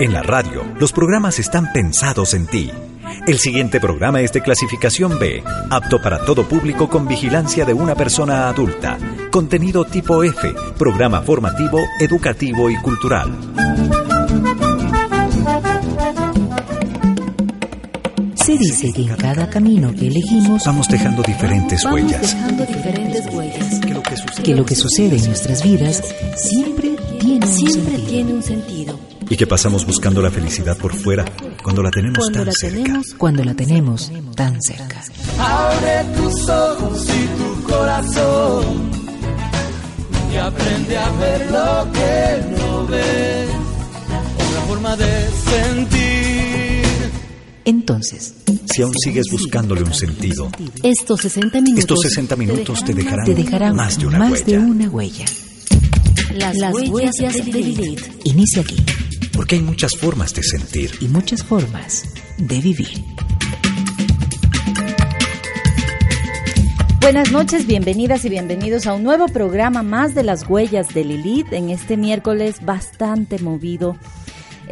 En la radio, los programas están pensados en ti. El siguiente programa es de clasificación B, apto para todo público con vigilancia de una persona adulta. Contenido tipo F, programa formativo, educativo y cultural. Se dice que en cada camino que elegimos Vamos dejando diferentes vamos huellas. dejando diferentes huellas. Que lo que sucede- Que lo que sucede en nuestras vidas siempre tiene un Siempre sentido. tiene un sentido. Y que pasamos buscando la felicidad por fuera cuando la tenemos Cuando tan la cerca. tenemos, cuando la tenemos tan cerca. Abre tus ojos y tu corazón y aprende a ver lo que no ves. Otra forma de sentir. Entonces, Si aún sigues buscándole un sentido, Estos 60 minutos. estos 60 minutos te dejarán, te dejarán más de una más huella. de una huella. Las, huellas, de Lilith. Inicia aquí Porque hay muchas formas de sentir. y muchas formas de vivir. Buenas noches, bienvenidas y bienvenidos a un nuevo programa más de las huellas de Lilith en este miércoles bastante movido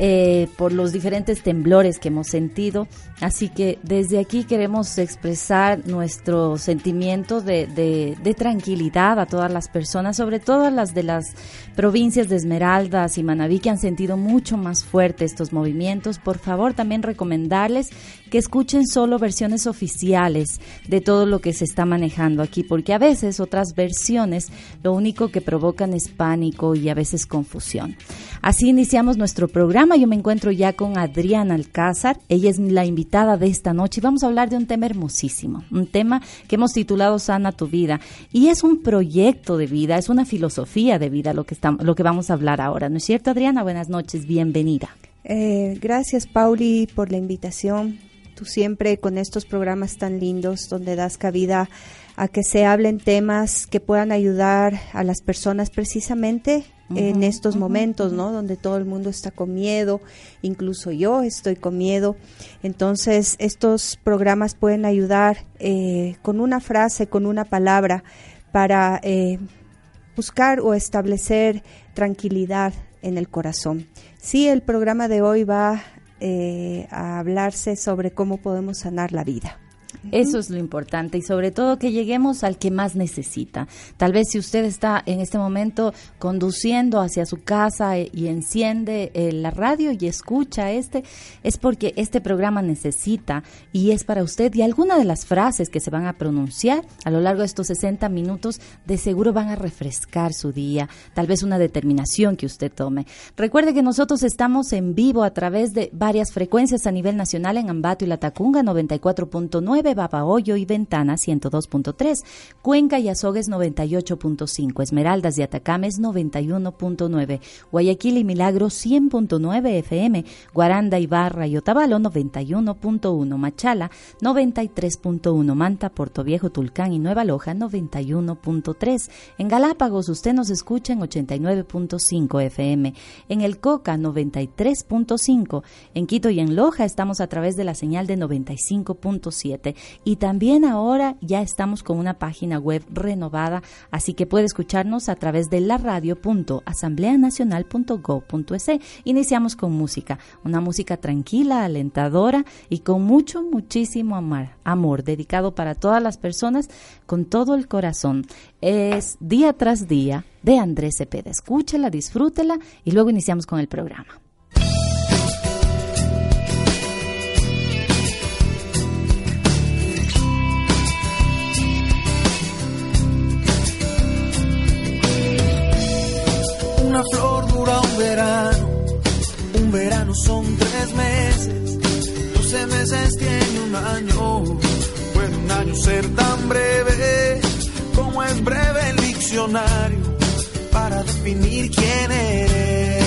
eh, por los diferentes temblores que hemos sentido. Así que desde aquí queremos expresar nuestro sentimiento de, tranquilidad a todas las personas, sobre todo las de las provincias de Esmeraldas y Manabí que han sentido mucho más fuerte estos movimientos. Por favor, también recomendarles que escuchen solo versiones oficiales de todo lo que se está manejando aquí, porque a veces otras versiones lo único que provocan es pánico y a veces confusión. Así iniciamos nuestro programa. Yo me encuentro ya con Adriana Alcázar. Ella es la invitada de esta noche y vamos a hablar de un tema hermosísimo, un tema que hemos titulado Sana tu vida. Y es un proyecto de vida, es una filosofía de vida lo que, estamos, lo que vamos a hablar ahora. ¿No es cierto, Adriana? Buenas noches, bienvenida. Eh, gracias, Pauli, por la invitación. Tú siempre con estos programas tan lindos donde das cabida a que se hablen temas que puedan ayudar a las personas precisamente en estos momentos, ¿no? Donde todo el mundo está con miedo, incluso yo estoy con miedo. Entonces, estos programas pueden ayudar eh, con una frase, con una palabra, para eh, buscar o establecer tranquilidad en el corazón. Sí, el programa de hoy va eh, a hablarse sobre cómo podemos sanar la vida. Eso es lo importante y sobre todo que lleguemos al que más necesita. Tal vez si usted está en este momento conduciendo hacia su casa eh, y enciende eh, la radio y escucha este, es porque este programa necesita y es para usted y alguna de las frases que se van a pronunciar a lo largo de estos 60 minutos de seguro van a refrescar su día, tal vez una determinación que usted tome. Recuerde que nosotros estamos en vivo a través de varias frecuencias a nivel nacional en Ambato y Latacunga 94.9, Babahoyo y Ventana 102.3, Cuenca y Azogues 98.5, Esmeraldas y Atacames 91.9, Guayaquil y Milagro 100.9 FM, Guaranda, Ibarra y Otavalo 91.1, Machala 93.1, Manta, Puerto Viejo, Tulcán y Nueva Loja 91.3, en Galápagos usted nos escucha en 89.5 FM, en El Coca 93.5, en Quito y en Loja estamos a través de la señal de 95.7 y también ahora ya estamos con una página web renovada, así que puede escucharnos a través de la radio.asambleanacional.gov.es. Iniciamos con música, una música tranquila, alentadora y con mucho, muchísimo amor, amor dedicado para todas las personas con todo el corazón. Es día tras día de Andrés Cepeda. Escúchela, disfrútela y luego iniciamos con el programa. son tres meses, doce meses tiene un año. Puede un año ser tan breve como es breve el diccionario para definir quién eres.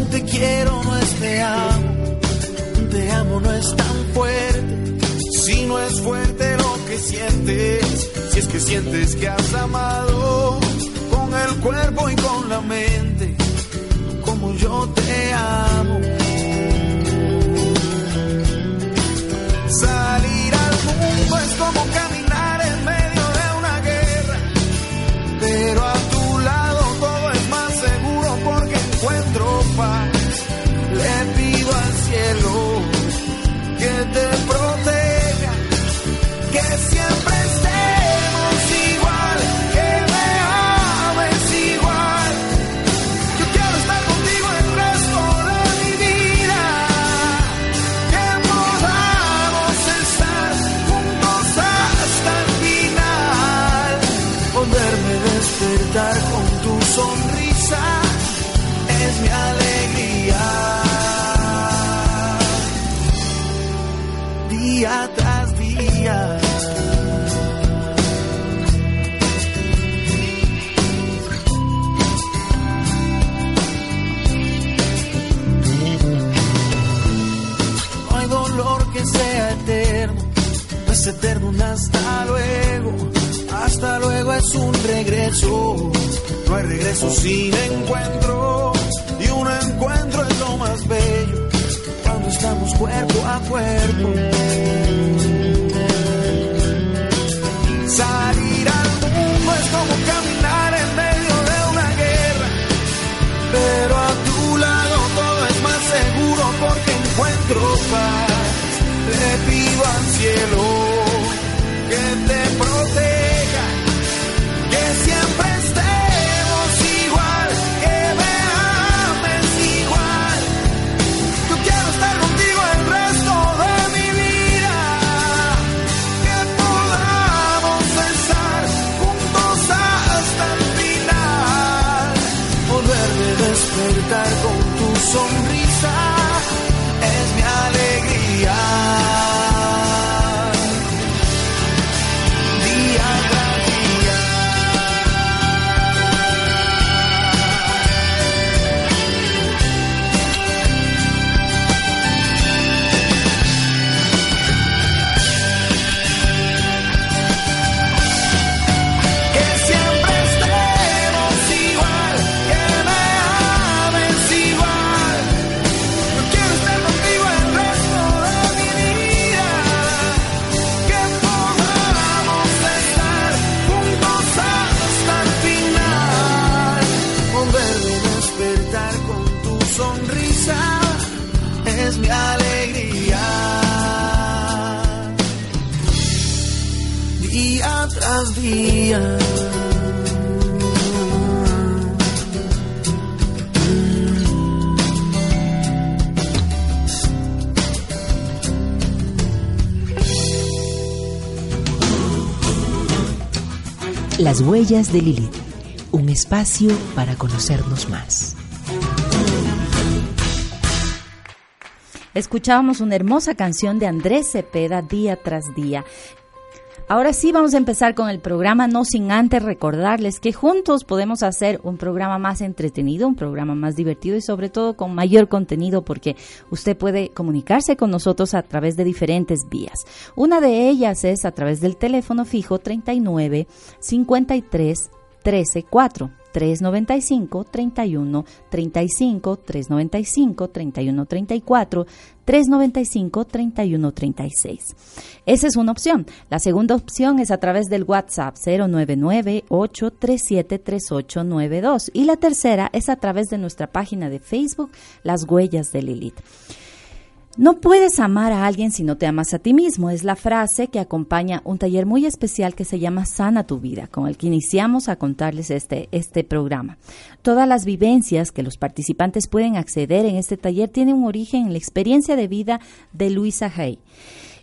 Un te quiero no es te amo, un te amo no es tan fuerte, si no es fuerte lo que sientes, si es que sientes que has amado el cuerpo y con la mente, como yo te amo. Huellas de Lilith, un espacio para conocernos más. Escuchábamos una hermosa canción de Andrés Cepeda día tras día. Ahora sí vamos a empezar con el programa, no sin antes recordarles que juntos podemos hacer un programa más entretenido, un programa más divertido y sobre todo con mayor contenido porque usted puede comunicarse con nosotros a través de diferentes vías. Una de ellas es a través del teléfono fijo 39 53 13 4. 395 31 35 395 31 34 395 31 36. Esa es una opción. La segunda opción es a través del WhatsApp 099 837 3892 y la tercera es a través de nuestra página de Facebook Las Huellas de Lilith. No puedes amar a alguien si no te amas a ti mismo. Es la frase que acompaña un taller muy especial que se llama Sana tu vida, con el que iniciamos a contarles este, este programa. Todas las vivencias que los participantes pueden acceder en este taller tienen un origen en la experiencia de vida de Luisa Hay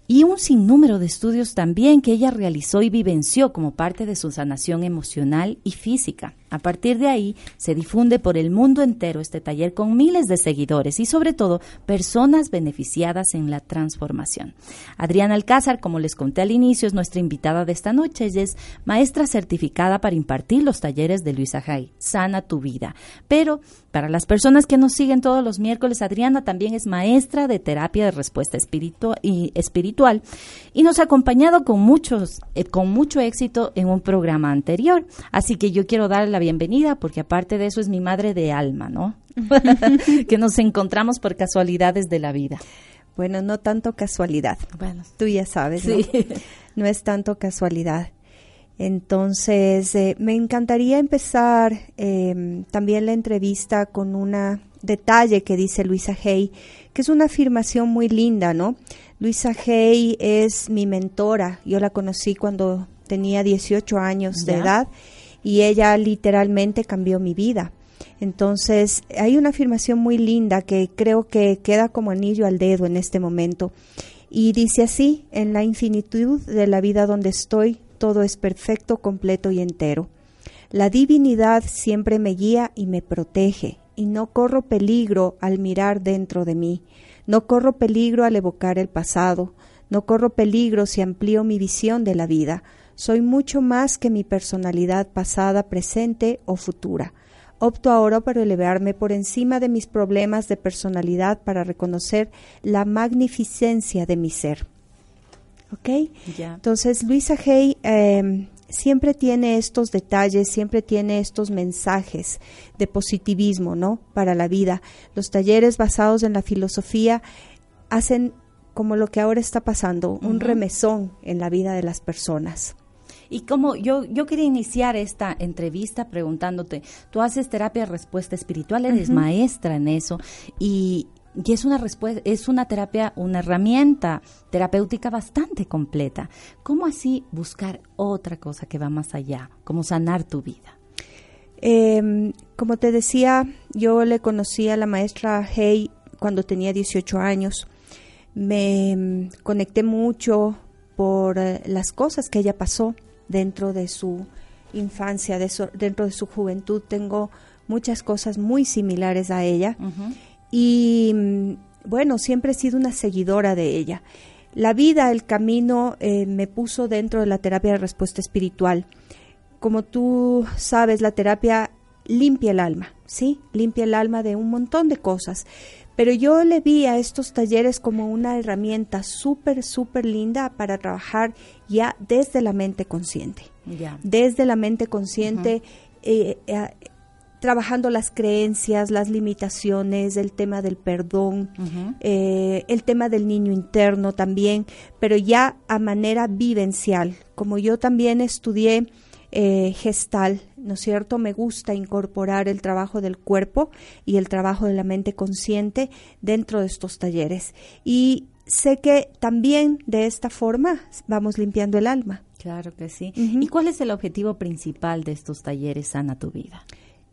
y un sinnúmero de estudios también que ella realizó y vivenció como parte de su sanación emocional y física. A partir de ahí se difunde por el mundo entero este taller con miles de seguidores y sobre todo personas beneficiadas en la transformación. Adriana Alcázar, como les conté al inicio, es nuestra invitada de esta noche. Ella es maestra certificada para impartir los talleres de Luisa Jai, Sana tu vida. Pero para las personas que nos siguen todos los miércoles, Adriana también es maestra de terapia de respuesta espiritual y, nos ha acompañado con, muchos, eh, con mucho éxito en un programa anterior. Así que yo quiero darle la bienvenida porque aparte de eso es mi madre de alma, ¿no? que nos encontramos por casualidades de la vida. Bueno, no tanto casualidad. Bueno, Tú ya sabes, sí. ¿no? No es tanto casualidad. Entonces, eh, me encantaría empezar eh, también la entrevista con un detalle que dice Luisa Hay, que es una afirmación muy linda, ¿no? Luisa Hay es mi mentora. Yo la conocí cuando tenía 18 años de edad y ella literalmente cambió mi vida. Entonces, hay una afirmación muy linda que creo que queda como anillo al dedo en este momento. Y dice así, en la infinitud de la vida donde estoy, todo es perfecto, completo y entero. La divinidad siempre me guía y me protege, y no corro peligro al mirar dentro de mí. No corro peligro al evocar el pasado. No corro peligro si amplío mi visión de la vida. Soy mucho más que mi personalidad pasada, presente o futura. Opto ahora por elevarme por encima de mis problemas de personalidad para reconocer la magnificencia de mi ser. ¿Ok? Entonces, Luisa Hay eh, siempre tiene estos detalles, siempre tiene estos mensajes de positivismo, ¿no? Para la vida. Los talleres basados en la filosofía hacen como lo que ahora está pasando, un remesón en la vida de las personas. Y como yo, yo quería iniciar esta entrevista preguntándote, tú haces terapia de respuesta espiritual, eres maestra en eso y, y es una respuesta, es una terapia, una herramienta terapéutica bastante completa. ¿Cómo así buscar otra cosa que va más allá, como sanar tu vida? Eh, como te decía, yo le conocí a la maestra Hay cuando tenía 18 años. Me mm, conecté mucho por eh, las cosas que ella pasó dentro de su infancia, de su- dentro de su juventud. Tengo muchas cosas muy similares a ella. Y mm, bueno, siempre he sido una seguidora de ella. La vida, el camino, eh, me puso dentro de la terapia de respuesta espiritual. Como tú sabes, la terapia limpia el alma, ¿sí? Limpia el alma de un montón de cosas. Pero yo le vi a estos talleres como una herramienta súper, súper linda para trabajar ya desde la mente consciente Ya. desde la mente consciente, eh, eh, trabajando las creencias, las limitaciones, el tema del perdón, eh, el tema del niño interno también, pero ya a manera vivencial. Como yo también estudié eh, gestal, ¿no es cierto? Me gusta incorporar el trabajo del cuerpo y el trabajo de la mente consciente dentro de estos talleres. Y sé que también de esta forma vamos limpiando el alma. Claro que sí. ¿Y cuál es el objetivo principal de estos talleres Sana tu vida?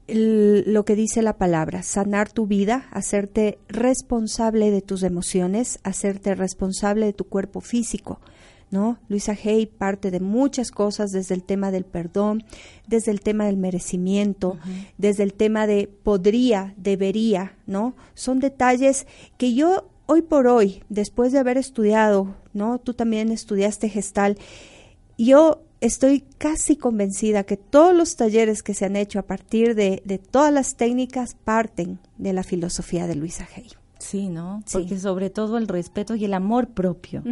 el- lo que dice la palabra, sanar tu vida, hacerte responsable de tus emociones, hacerte responsable de tu cuerpo físico. ¿No? Luisa Hay parte de muchas cosas desde el tema del perdón, desde el tema del merecimiento, desde el tema de podría, debería, ¿no? Son detalles que yo hoy por hoy, después de haber estudiado, ¿no? Tú también estudiaste gestal, yo estoy casi convencida que todos los talleres que se han hecho a partir de, de todas las técnicas parten de la filosofía de Luisa Hay. Sí, ¿no? Sí. Porque sobre todo el respeto y el amor propio.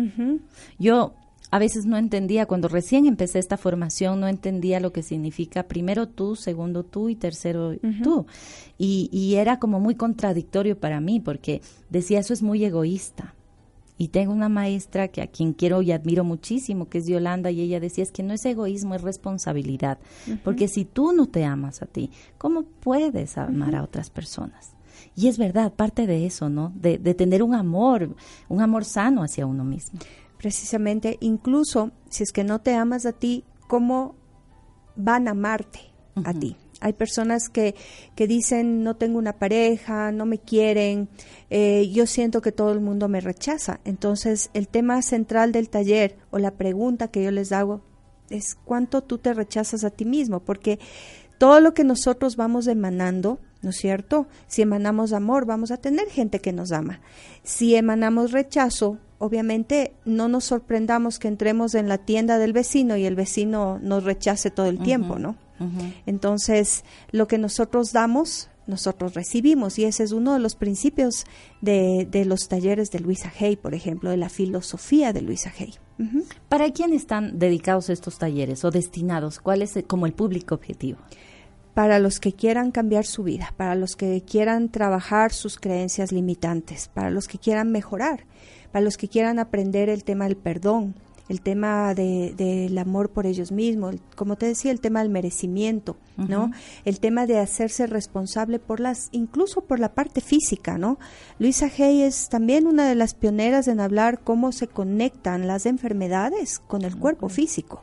Yo a veces no entendía, cuando recién empecé esta formación, no entendía lo que significa primero tú, segundo tú y tercero tú. Y, y era como muy contradictorio para mí porque decía, eso es muy egoísta. Y tengo una maestra que a quien quiero y admiro muchísimo, que es Yolanda, y ella decía, es que no es egoísmo, es responsabilidad. Porque si tú no te amas a ti, ¿cómo puedes amar a otras personas? Y es verdad, parte de eso, ¿no? De, de tener un amor, un amor sano hacia uno mismo. Precisamente, incluso si es que no te amas a ti, ¿cómo van a amarte a ti? Hay personas que, que dicen, no tengo una pareja, no me quieren, eh, yo siento que todo el mundo me rechaza. Entonces, el tema central del taller o la pregunta que yo les hago es cuánto tú te rechazas a ti mismo, porque todo lo que nosotros vamos emanando, ¿no es cierto? Si emanamos amor, vamos a tener gente que nos ama. Si emanamos rechazo, obviamente no nos sorprendamos que entremos en la tienda del vecino y el vecino nos rechace todo el tiempo, ¿no? Entonces, lo que nosotros damos, nosotros recibimos y ese es uno de los principios de, de los talleres de Luisa Hay, por ejemplo, de la filosofía de Luisa Hay. ¿Para quién están dedicados estos talleres o destinados? ¿Cuál es como el público objetivo? Para los que quieran cambiar su vida, para los que quieran trabajar sus creencias limitantes, para los que quieran mejorar, para los que quieran aprender el tema del perdón, el tema del de, amor por ellos mismos, como te decía, el tema del merecimiento, ¿no? El tema de hacerse responsable por las, incluso por la parte física, ¿no? Luisa Hay es también una de las pioneras en hablar cómo se conectan las enfermedades con el cuerpo físico.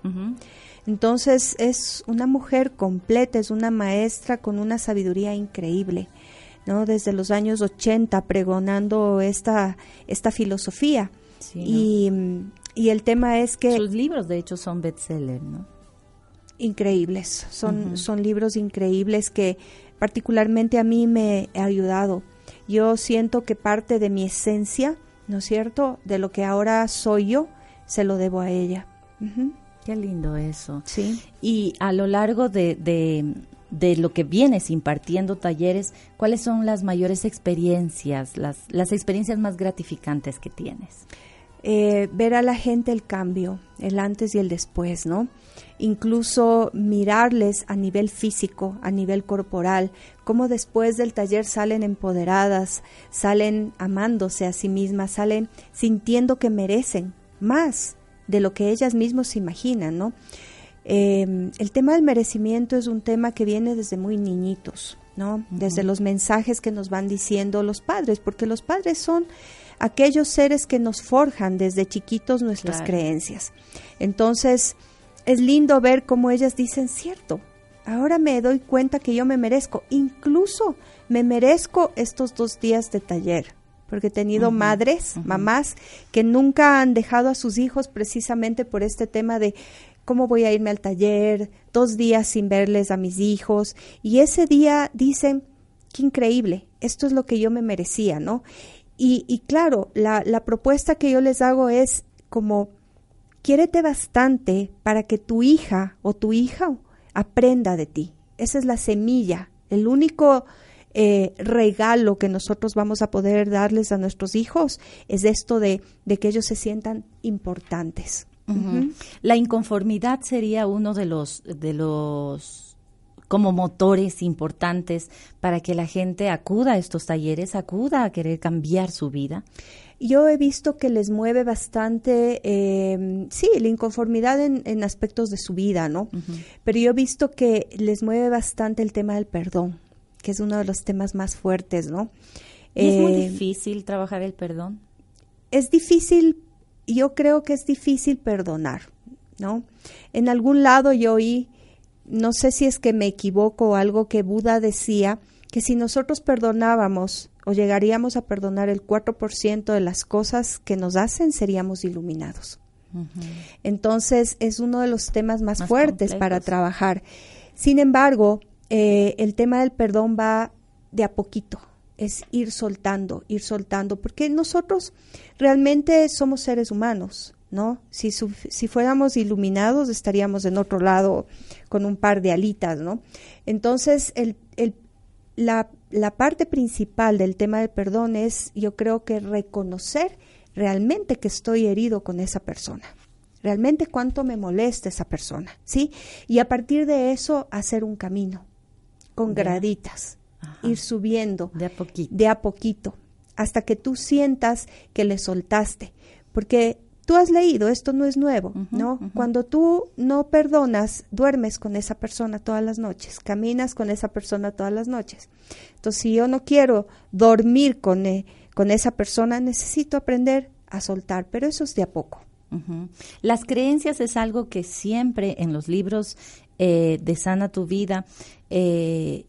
Entonces es una mujer completa, es una maestra con una sabiduría increíble. ¿No? desde los años 80 pregonando esta, esta filosofía. y, y, el tema es que... Sus libros, de hecho, son bestsellers, ¿no? Increíbles, son, son libros increíbles que particularmente a mí me ha ayudado. Yo siento que parte de mi esencia, ¿no es cierto?, de lo que ahora soy yo, se lo debo a ella. Qué lindo eso. Sí. Y a lo largo de, de lo que vienes impartiendo talleres, ¿cuáles son las mayores experiencias, las, las experiencias más gratificantes que tienes? Eh, ver a la gente el cambio, el antes y el después, ¿no? Incluso mirarles a nivel físico, a nivel corporal, cómo después del taller salen empoderadas, salen amándose a sí mismas, salen sintiendo que merecen más de lo que ellas mismas se imaginan, ¿no? Eh, el tema del merecimiento es un tema que viene desde muy niñitos, ¿no? Desde los mensajes que nos van diciendo los padres, porque los padres son aquellos seres que nos forjan desde chiquitos nuestras creencias. Entonces, es lindo ver cómo ellas dicen, cierto, ahora me doy cuenta que yo me merezco, incluso me merezco estos dos días de taller, porque he tenido madres, mamás, que nunca han dejado a sus hijos precisamente por este tema de ¿Cómo voy a irme al taller? Dos días sin verles a mis hijos. Y ese día dicen, qué increíble, esto es lo que yo me merecía, ¿no? Y, y claro, la, la propuesta que yo les hago es como, quiérete bastante para que tu hija o tu hija aprenda de ti. Esa es la semilla, el único eh, regalo que nosotros vamos a poder darles a nuestros hijos es esto de, de que ellos se sientan importantes. La inconformidad sería uno de los de los como motores importantes para que la gente acuda a estos talleres, acuda a querer cambiar su vida. Yo he visto que les mueve bastante, eh, sí, la inconformidad en, aspectos de su vida, ¿no? Pero yo he visto que les mueve bastante el tema del perdón, que es uno de los temas más fuertes, ¿no? es muy eh, difícil trabajar el perdón? Es difícil yo creo que es difícil perdonar, ¿no? En algún lado yo oí, no sé si es que me equivoco o algo que Buda decía, que si nosotros perdonábamos o llegaríamos a perdonar el 4% de las cosas que nos hacen, seríamos iluminados. Entonces es uno de los temas más, fuertes para trabajar. Sin embargo, eh, el tema del perdón va de a poquito, es ir soltando, ir soltando, porque nosotros realmente somos seres humanos, ¿no? Si, si fuéramos iluminados estaríamos en otro lado con un par de alitas, ¿no? Entonces, el, el, la, la parte principal del tema del perdón es, yo creo que reconocer realmente que estoy herido con esa persona realmente cuánto me molesta esa persona, ¿sí? Y a partir de eso hacer un camino con graditas, ir subiendo de a poquito. De a poquito, hasta que tú sientas que le soltaste. Porque tú has leído, esto no es nuevo, ¿no? Cuando tú no perdonas, duermes con esa persona todas las noches, caminas con esa persona todas las noches. Entonces, si yo no quiero dormir con, eh, con esa persona, necesito aprender a soltar, pero eso es de a poco. Las creencias es algo que siempre en los libros eh, de Sana tu Vida eh,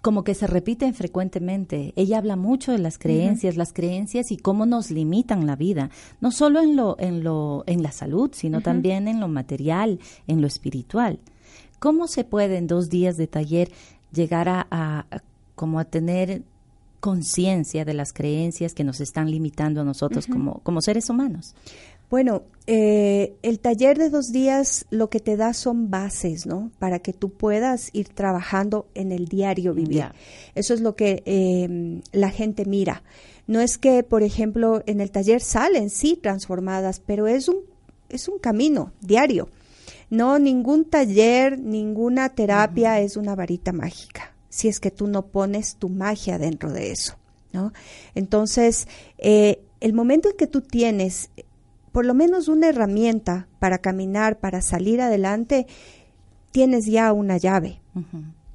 como que se repiten frecuentemente. Ella habla mucho de las creencias, las creencias y cómo nos limitan la vida, no solo en lo en lo en la salud, sino también en lo material, en lo espiritual. ¿Cómo se puede en dos días de taller llegar a, a- a- como a tener conciencia de las creencias que nos están limitando a nosotros como, como seres humanos? Bueno, eh, el taller de dos días lo que te da son bases, ¿no? Para que tú puedas ir trabajando en el diario vivir. Eso es lo que eh, la gente mira. No es que, por ejemplo, en el taller salen, sí, transformadas, pero es un, es un camino diario. No, ningún taller, ninguna terapia es una varita mágica, si es que tú no pones tu magia dentro de eso, ¿no? Entonces, eh, el momento en que tú tienes por lo menos una herramienta para caminar, para salir adelante, tienes ya una llave,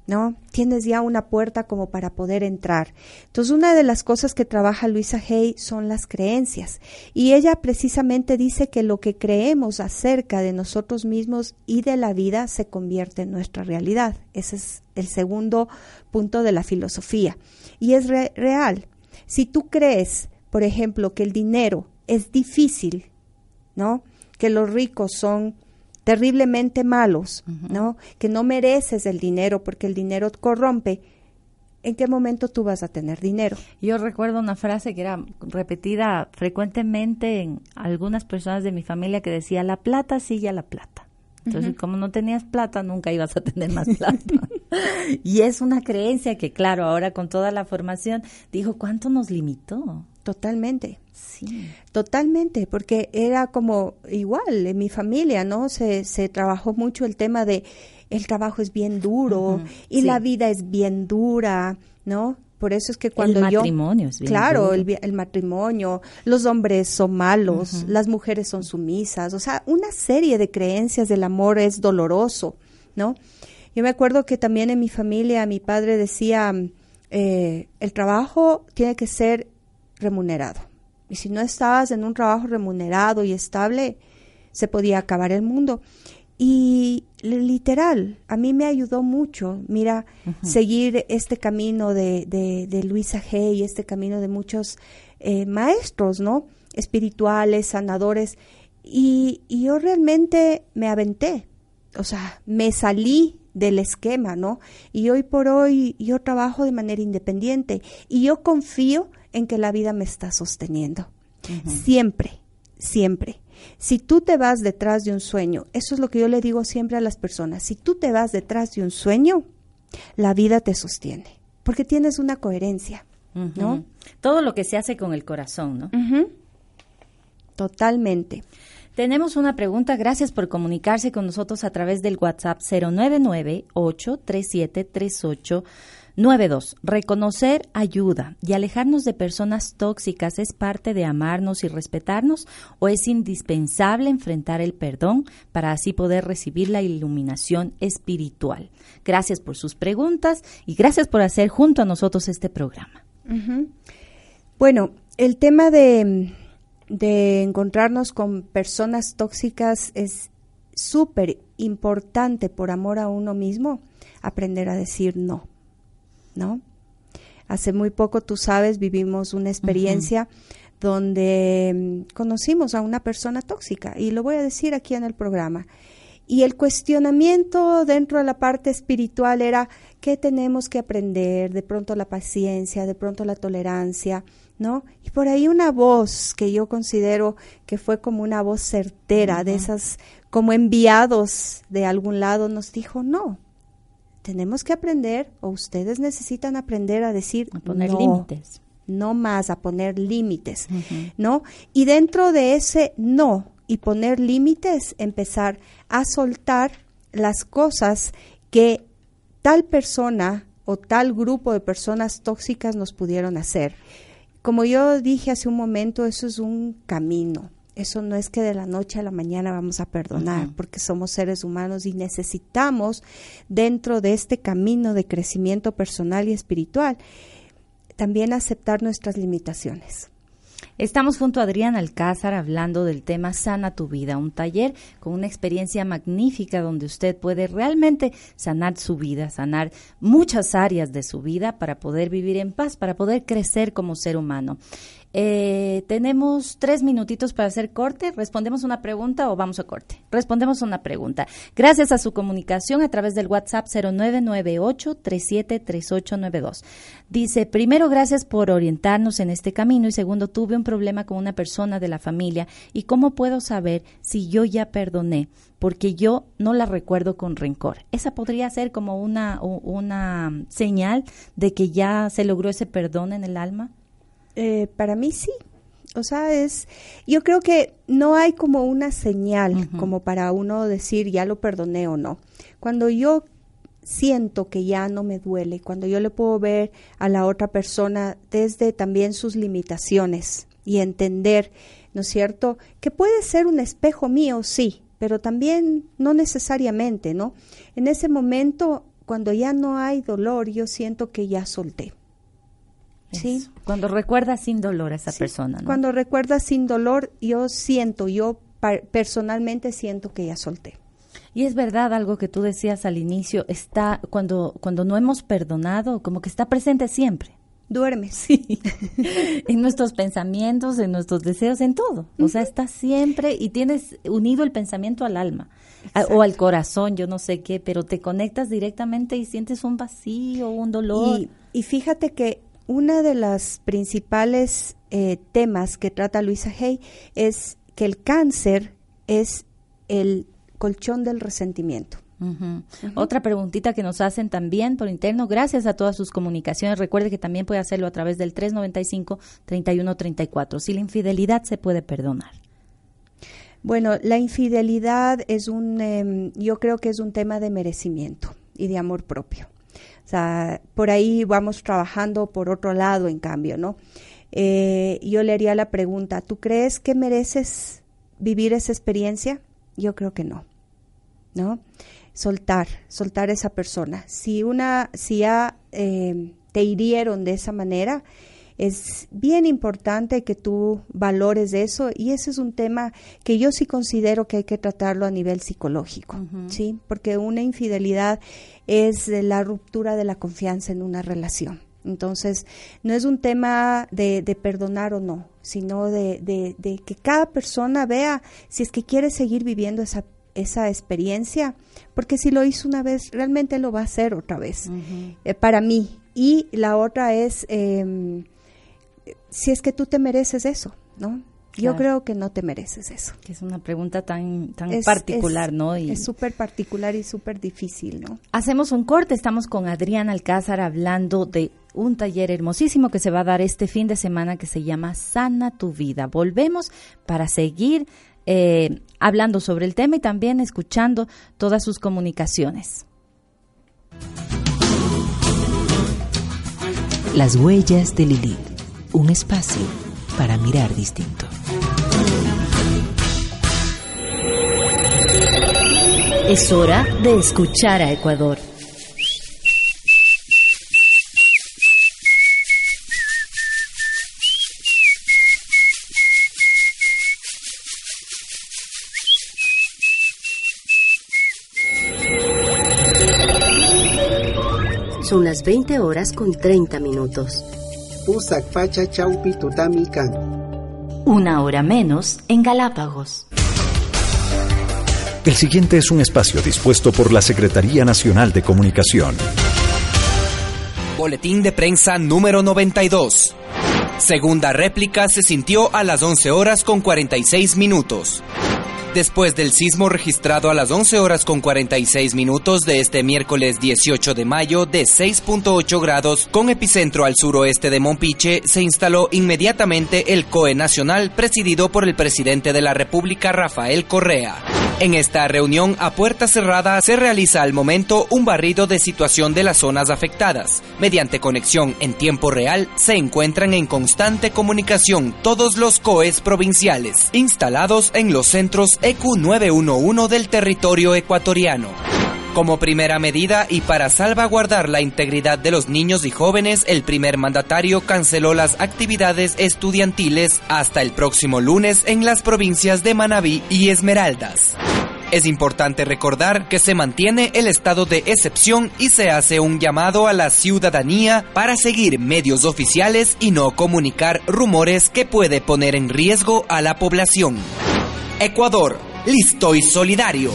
¿no? Tienes ya una puerta como para poder entrar. Entonces, una de las cosas que trabaja Luisa Hay son las creencias. Y ella precisamente dice que lo que creemos acerca de nosotros mismos y de la vida se convierte en nuestra realidad. Ese es el segundo punto de la filosofía. Y es re- real. Si tú crees, por ejemplo, que el dinero es difícil, ¿no? Que los ricos son terriblemente malos, ¿no? Que no mereces el dinero porque el dinero corrompe. ¿En qué momento tú vas a tener dinero? Yo recuerdo una frase que era repetida frecuentemente en algunas personas de mi familia que decía, la plata sigue a la plata. Entonces, como no tenías plata, nunca ibas a tener más plata. y es una creencia que, claro, ahora con toda la formación, dijo, ¿cuánto nos limitó? Totalmente. Sí. Totalmente, porque era como igual en mi familia, ¿no? Se, se trabajó mucho el tema de el trabajo es bien duro y sí. la vida es bien dura, ¿no? Por eso es que cuando el yo matrimonio es bien claro el, el matrimonio los hombres son malos las mujeres son sumisas o sea una serie de creencias del amor es doloroso no yo me acuerdo que también en mi familia mi padre decía eh, el trabajo tiene que ser remunerado y si no estabas en un trabajo remunerado y estable se podía acabar el mundo y li- literal, a mí me ayudó mucho, mira, seguir este camino de, de, de Luisa Hay, este camino de muchos eh, maestros, ¿no? Espirituales, sanadores. Y, y yo realmente me aventé, o sea, me salí del esquema, ¿no? Y hoy por hoy yo trabajo de manera independiente y yo confío en que la vida me está sosteniendo. Siempre, siempre. Si tú te vas detrás de un sueño, eso es lo que yo le digo siempre a las personas, si tú te vas detrás de un sueño, la vida te sostiene, porque tienes una coherencia, ¿no? Todo lo que se hace con el corazón, ¿no? Totalmente. Tenemos una pregunta. Gracias por comunicarse con nosotros a través del WhatsApp 099-837-3892. Reconocer ayuda y alejarnos de personas tóxicas es parte de amarnos y respetarnos o es indispensable enfrentar el perdón para así poder recibir la iluminación espiritual. Gracias por sus preguntas y gracias por hacer junto a nosotros este programa. Bueno, el tema de, de encontrarnos con personas tóxicas es súper importante por amor a uno mismo, aprender a decir no, ¿no? Hace muy poco, tú sabes, vivimos una experiencia donde mm, conocimos a una persona tóxica y lo voy a decir aquí en el programa. Y el cuestionamiento dentro de la parte espiritual era qué tenemos que aprender, de pronto la paciencia, de pronto la tolerancia, ¿no? Y por ahí una voz que yo considero que fue como una voz certera, de esas como enviados de algún lado, nos dijo, no, tenemos que aprender o ustedes necesitan aprender a decir A poner no, límites. no más, a poner límites, ¿no? Y dentro de ese no y poner límites, empezar a soltar las cosas que tal persona o tal grupo de personas tóxicas nos pudieron hacer. Como yo dije hace un momento, eso es un camino. Eso no es que de la noche a la mañana vamos a perdonar, porque somos seres humanos y necesitamos, dentro de este camino de crecimiento personal y espiritual, también aceptar nuestras limitaciones. Estamos junto a Adrián Alcázar hablando del tema Sana tu vida, un taller con una experiencia magnífica donde usted puede realmente sanar su vida, sanar muchas áreas de su vida para poder vivir en paz, para poder crecer como ser humano. Eh, tenemos tres minutitos para hacer corte. ¿Respondemos una pregunta o vamos a corte? Respondemos una pregunta. Gracias a su comunicación a través del WhatsApp 0998-373892. Dice, primero, gracias por orientarnos en este camino y segundo, tuve un problema con una persona de la familia y cómo puedo saber si yo ya perdoné porque yo no la recuerdo con rencor. Esa podría ser como una, una señal de que ya se logró ese perdón en el alma. Eh, para mí sí. O sea, es, yo creo que no hay como una señal como para uno decir ya lo perdoné o no. Cuando yo siento que ya no me duele, cuando yo le puedo ver a la otra persona desde también sus limitaciones y entender, ¿no es cierto?, que puede ser un espejo mío, sí, pero también no necesariamente, ¿no? En ese momento, cuando ya no hay dolor, yo siento que ya solté. ¿Sí? Cuando recuerdas sin dolor a esa persona. ¿no? Cuando recuerdas sin dolor, yo siento, yo personalmente siento que ya solté. Y es verdad algo que tú decías al inicio, está cuando cuando no hemos perdonado, como que está presente siempre. Duerme. Sí. en nuestros pensamientos, en nuestros deseos, en todo. O sea, está siempre y tienes unido el pensamiento al alma o al corazón, yo no sé qué, pero te conectas directamente y sientes un vacío, un dolor. Y, y fíjate que una de las principales eh, temas que trata Luisa Hay es que el cáncer es el colchón del resentimiento. Otra preguntita que nos hacen también por interno, gracias a todas sus comunicaciones. Recuerde que también puede hacerlo a través del 395-3134. Si la infidelidad se puede perdonar. Bueno, la infidelidad es un, em, yo creo que es un tema de merecimiento y de amor propio. O sea, por ahí vamos trabajando por otro lado, en cambio, ¿no? Eh, yo le haría la pregunta, ¿tú crees que mereces vivir esa experiencia? Yo creo que no, ¿no? Soltar, soltar a esa persona. Si una, si ya eh, te hirieron de esa manera, es bien importante que tú valores eso y ese es un tema que yo sí considero que hay que tratarlo a nivel psicológico, ¿sí? Porque una infidelidad es la ruptura de la confianza en una relación. Entonces, no es un tema de, perdonar o no, sino de, de, que cada persona vea si es que quiere seguir viviendo esa, esa experiencia, porque si lo hizo una vez, realmente lo va a hacer otra vez, eh, para mí. Y la otra es, eh, si es que tú te mereces eso, ¿no? Yo creo que no te mereces eso. Que es una pregunta tan, tan particular, ¿no? es súper particular y súper difícil, ¿no? Hacemos un corte, estamos con Adrián Alcázar hablando de un taller hermosísimo que se va a dar este fin de semana que se llama Sana tu vida. Volvemos para seguir eh, hablando sobre el tema y también escuchando todas sus comunicaciones. Las huellas de Lilith un espacio para mirar distinto. Es hora de escuchar a Ecuador. Son las 20 horas con 30 minutos. Una hora menos en Galápagos. El siguiente es un espacio dispuesto por la Secretaría Nacional de Comunicación. Boletín de prensa número 92. Segunda réplica se sintió a las 11 horas con 46 minutos después del sismo registrado a las 11 horas con 46 minutos de este miércoles 18 de mayo de 6.8 grados con epicentro al suroeste de Mompiche, se instaló inmediatamente el COE Nacional presidido por el presidente de la República Rafael Correa. En esta reunión a puerta cerrada se realiza al momento un barrido de situación de las zonas afectadas. Mediante conexión en tiempo real se encuentran en constante comunicación todos los COEs provinciales instalados en los centros EQ911 del territorio ecuatoriano. Como primera medida y para salvaguardar la integridad de los niños y jóvenes, el primer mandatario canceló las actividades estudiantiles hasta el próximo lunes en las provincias de Manabí y Esmeraldas. Es importante recordar que se mantiene el estado de excepción y se hace un llamado a la ciudadanía para seguir medios oficiales y no comunicar rumores que puede poner en riesgo a la población. Ecuador, listo y solidario.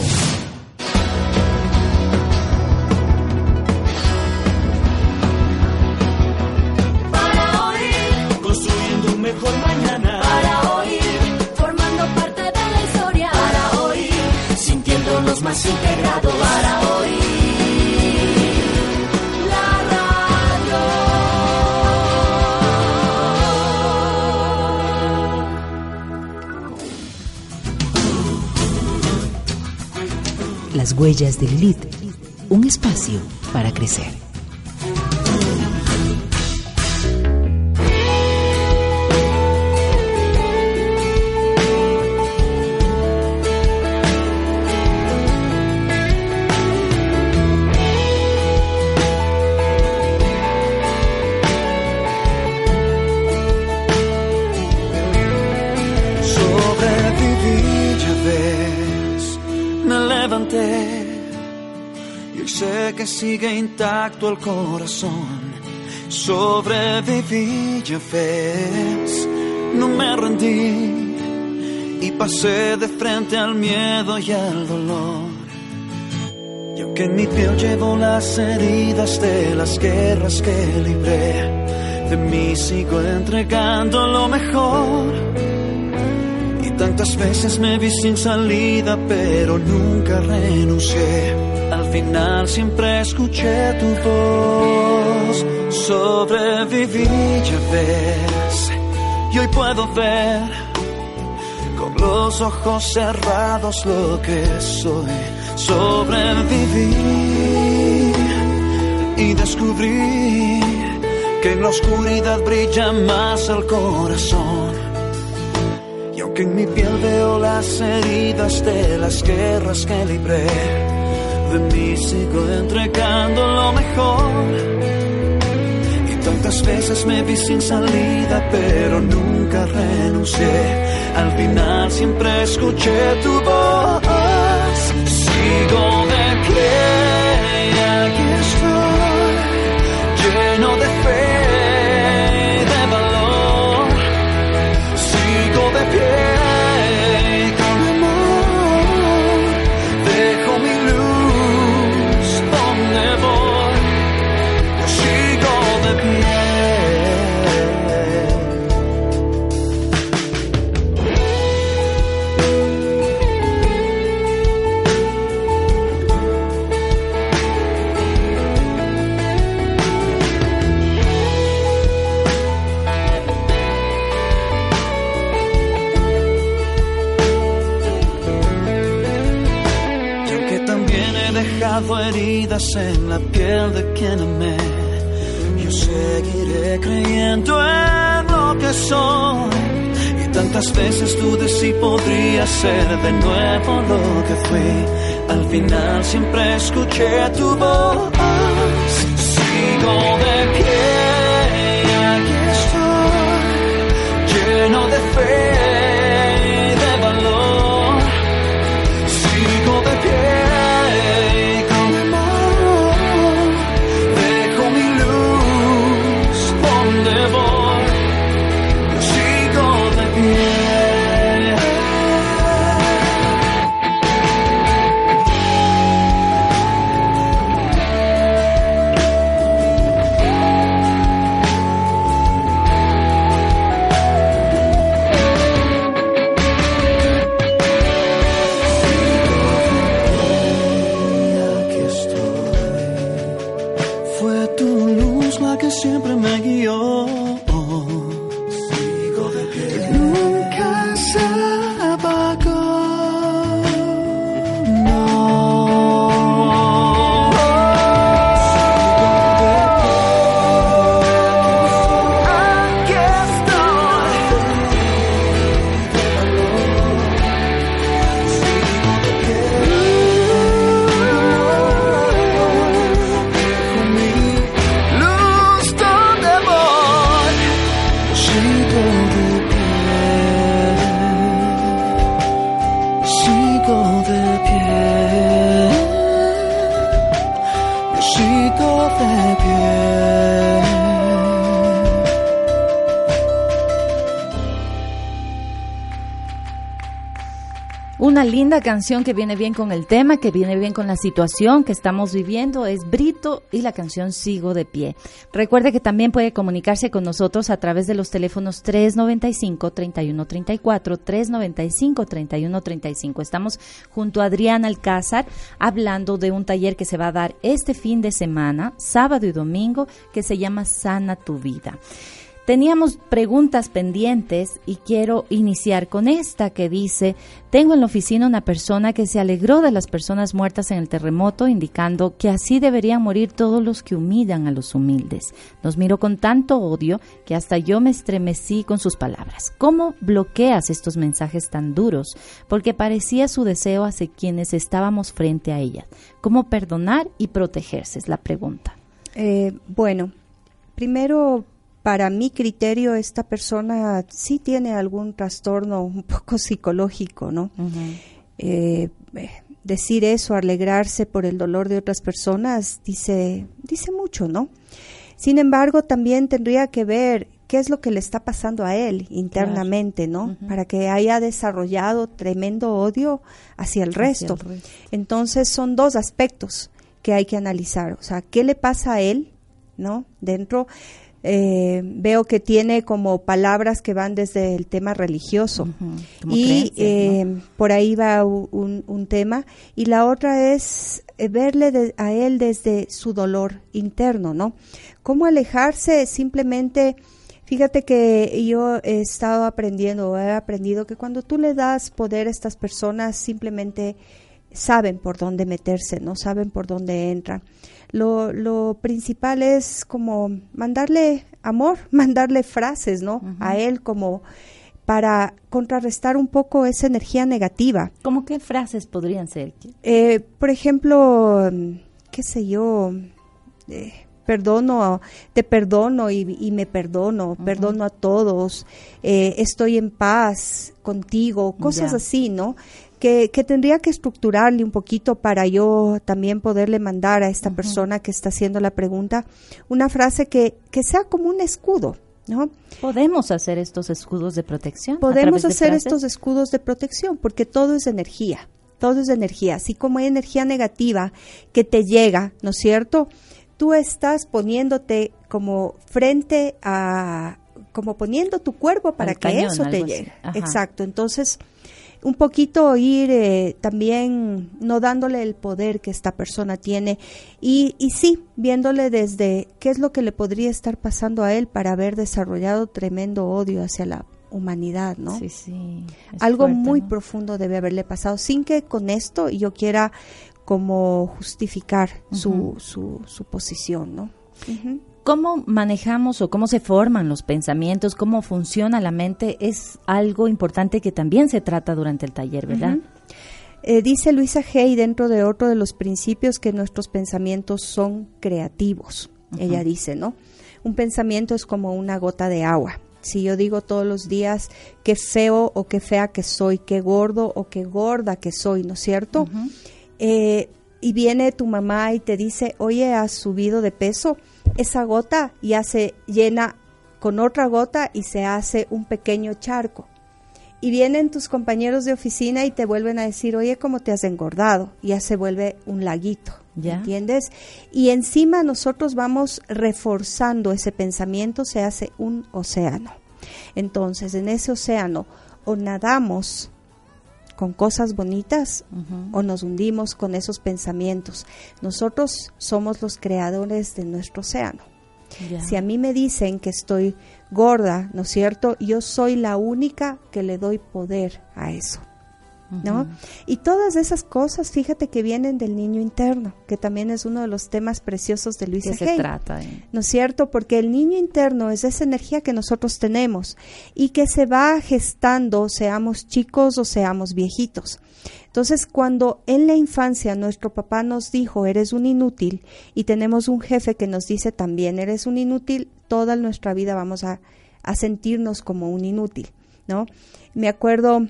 Las huellas del Lilith, un espacio para crecer. Sigue intacto el corazón. Sobreviví, ya ves, no me rendí y pasé de frente al miedo y al dolor. Y aunque en mi piel llevo las heridas de las guerras que libré, de mí sigo entregando lo mejor. Tantas veces me vi sin salida, pero nunca renuncié al final siempre escuché tu voz. Sobreviví, ya ves. Y hoy puedo ver con los ojos cerrados lo que soy. Sobreviví y descubrí que en la oscuridad brilla más el corazón. En mi piel veo las heridas de las guerras que libré, de mí sigo entregando lo mejor. Y tantas veces me vi sin salida, pero nunca renuncié. Al final siempre escuché tu voz. Sigo de quien amé. Yo seguiré creyendo en lo que soy. Y tantas veces dudé si podría ser de nuevo lo que fui. Al final siempre escuché tu voz. Una linda canción que viene bien con el tema, que viene bien con la situación que estamos viviendo es Brito y la canción Sigo de pie. Recuerde que también puede comunicarse con nosotros a través de los teléfonos 395-3134, 395-3135. Estamos junto a Adrián Alcázar hablando de un taller que se va a dar este fin de semana, sábado y domingo, que se llama Sana tu vida. Teníamos preguntas pendientes y quiero iniciar con esta que dice, tengo en la oficina una persona que se alegró de las personas muertas en el terremoto, indicando que así deberían morir todos los que humillan a los humildes. Nos miró con tanto odio que hasta yo me estremecí con sus palabras. ¿Cómo bloqueas estos mensajes tan duros? Porque parecía su deseo hacia quienes estábamos frente a ella. ¿Cómo perdonar y protegerse? Es la pregunta. Eh, bueno, primero para mi criterio, esta persona sí tiene algún trastorno un poco psicológico, ¿no? Eh, decir eso, alegrarse por el dolor de otras personas, dice, dice mucho, ¿no? Sin embargo, también tendría que ver qué es lo que le está pasando a él internamente, ¿no? Para que haya desarrollado tremendo odio hacia el, resto. el resto. Entonces, son dos aspectos que hay que analizar. O sea, ¿qué le pasa a él, ¿no? Dentro eh, veo que tiene como palabras que van desde el tema religioso. Y eh, por ahí va un, un, tema. Y la otra es eh, verle a él desde su dolor interno, ¿no? Cómo alejarse simplemente Fíjate que yo he estado aprendiendo, he aprendido que cuando tú le das poder a estas personas, simplemente saben por dónde meterse, no saben por dónde entran lo, lo principal es como mandarle amor, mandarle frases, ¿no? A él como para contrarrestar un poco esa energía negativa. ¿Cómo qué frases podrían ser? Eh, por ejemplo, qué sé yo, eh, perdono, te perdono y, me perdono, perdono a todos, eh, estoy en paz contigo, cosas así, ¿no? Que, tendría que estructurarle un poquito para yo también poderle mandar a esta persona que está haciendo la pregunta una frase que, que sea como un escudo, ¿no? Podemos hacer estos escudos de protección. Podemos hacer estos escudos de protección porque todo es energía, todo es energía. Así como hay energía negativa que te llega, ¿no es cierto? Tú estás poniéndote como frente a, como poniendo tu cuerpo para que eso te llegue. Exacto. Entonces, un poquito ir eh, también no dándole el poder que esta persona tiene y, y sí, viéndole desde qué es lo que le podría estar pasando a él para haber desarrollado tremendo odio hacia la humanidad, ¿no? Sí, sí. Algo muy profundo debe haberle pasado, sin que con esto yo quiera como justificar su, su, su, posición, ¿no? Cómo manejamos o cómo se forman los pensamientos, cómo funciona la mente, es algo importante que también se trata durante el taller, ¿verdad? Eh, dice Luisa Hay dentro de otro de los principios que nuestros pensamientos son creativos. Ella dice, ¿no? Un pensamiento es como una gota de agua. Si yo digo todos los días qué feo o qué fea que soy, qué gordo o qué gorda que soy, ¿no es cierto? eh, y viene tu mamá y te dice, oye, has subido de peso, esa gota ya se llena con otra gota y se hace un pequeño charco. Y vienen tus compañeros de oficina y te vuelven a decir, oye, ¿cómo te has engordado? Y ya se vuelve un laguito, ¿Ya? ¿entiendes? Y encima nosotros vamos reforzando ese pensamiento, se hace un océano. Entonces, en ese océano o nadamos con cosas bonitas o nos hundimos con esos pensamientos. Nosotros somos los creadores de nuestro océano. Si a mí me dicen que estoy gorda, ¿no es cierto? Yo soy la única que le doy poder a eso. ¿No? Y todas esas cosas, fíjate que vienen del niño interno, que también es uno de los temas preciosos de Luisa se trata? ¿No es cierto? Porque el niño interno es esa energía que nosotros tenemos y que se va gestando, seamos chicos o seamos viejitos. Entonces, cuando en la infancia nuestro papá nos dijo, eres un inútil, y tenemos un jefe que nos dice también, eres un inútil, toda nuestra vida vamos a, a sentirnos como un inútil, ¿no? Me acuerdo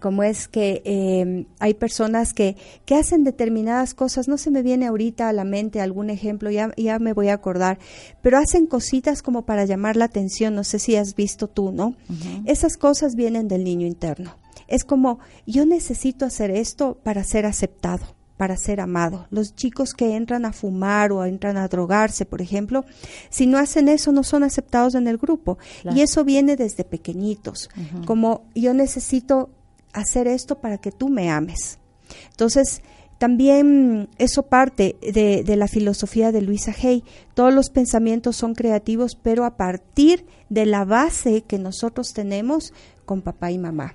como es que eh, hay personas que, que hacen determinadas cosas, no se me viene ahorita a la mente algún ejemplo, ya, ya me voy a acordar, pero hacen cositas como para llamar la atención, no sé si has visto tú, ¿no? Esas cosas vienen del niño interno. Es como, yo necesito hacer esto para ser aceptado, para ser amado. Los chicos que entran a fumar o entran a drogarse, por ejemplo, si no hacen eso, no son aceptados en el grupo. Y eso viene desde pequeñitos, como yo necesito hacer esto para que tú me ames. Entonces, también eso parte de, de, la filosofía de Luisa Hay. Todos los pensamientos son creativos, pero a partir de la base que nosotros tenemos con papá y mamá.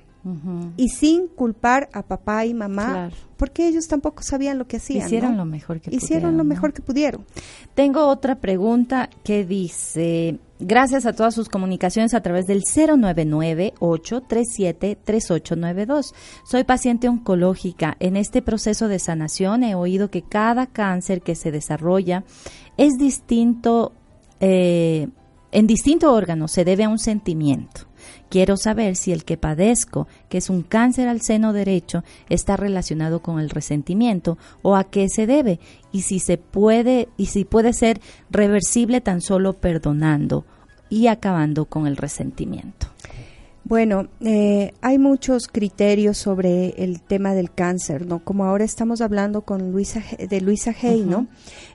Y sin culpar a papá y mamá, porque ellos tampoco sabían lo que hacían. Hicieron lo mejor que Hicieron pudieron, lo ¿no? mejor que pudieron. Tengo otra pregunta que dice, gracias a todas sus comunicaciones a través del 099-837-3892. Soy paciente oncológica. En este proceso de sanación he oído que cada cáncer que se desarrolla es distinto, eh, en distinto órgano se debe a un sentimiento. Quiero saber si el que padezco, que es un cáncer al seno derecho, está relacionado con el resentimiento o a qué se debe y si se puede y si puede ser reversible tan solo perdonando y acabando con el resentimiento. Bueno, eh, hay muchos criterios sobre el tema del cáncer, ¿no? Como ahora estamos hablando con Luisa de Luisa Hay, ¿no?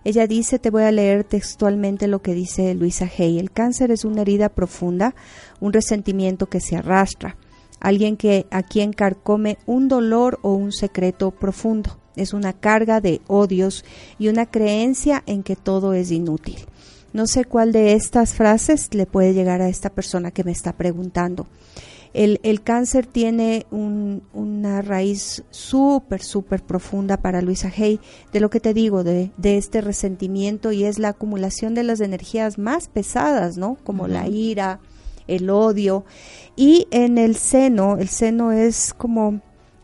Ella dice, te voy a leer textualmente lo que dice Luisa Hay. El cáncer es una herida profunda, un resentimiento que se arrastra, alguien que a quien carcome un dolor o un secreto profundo. Es una carga de odios y una creencia en que todo es inútil. No sé cuál de estas frases le puede llegar a esta persona que me está preguntando. El, el cáncer tiene un, una raíz súper, súper profunda para Luisa Hay, de lo que te digo, de, de, este resentimiento y es la acumulación de las energías más pesadas, ¿no? Como uh -huh. la ira, el odio. Y en el seno, el seno es como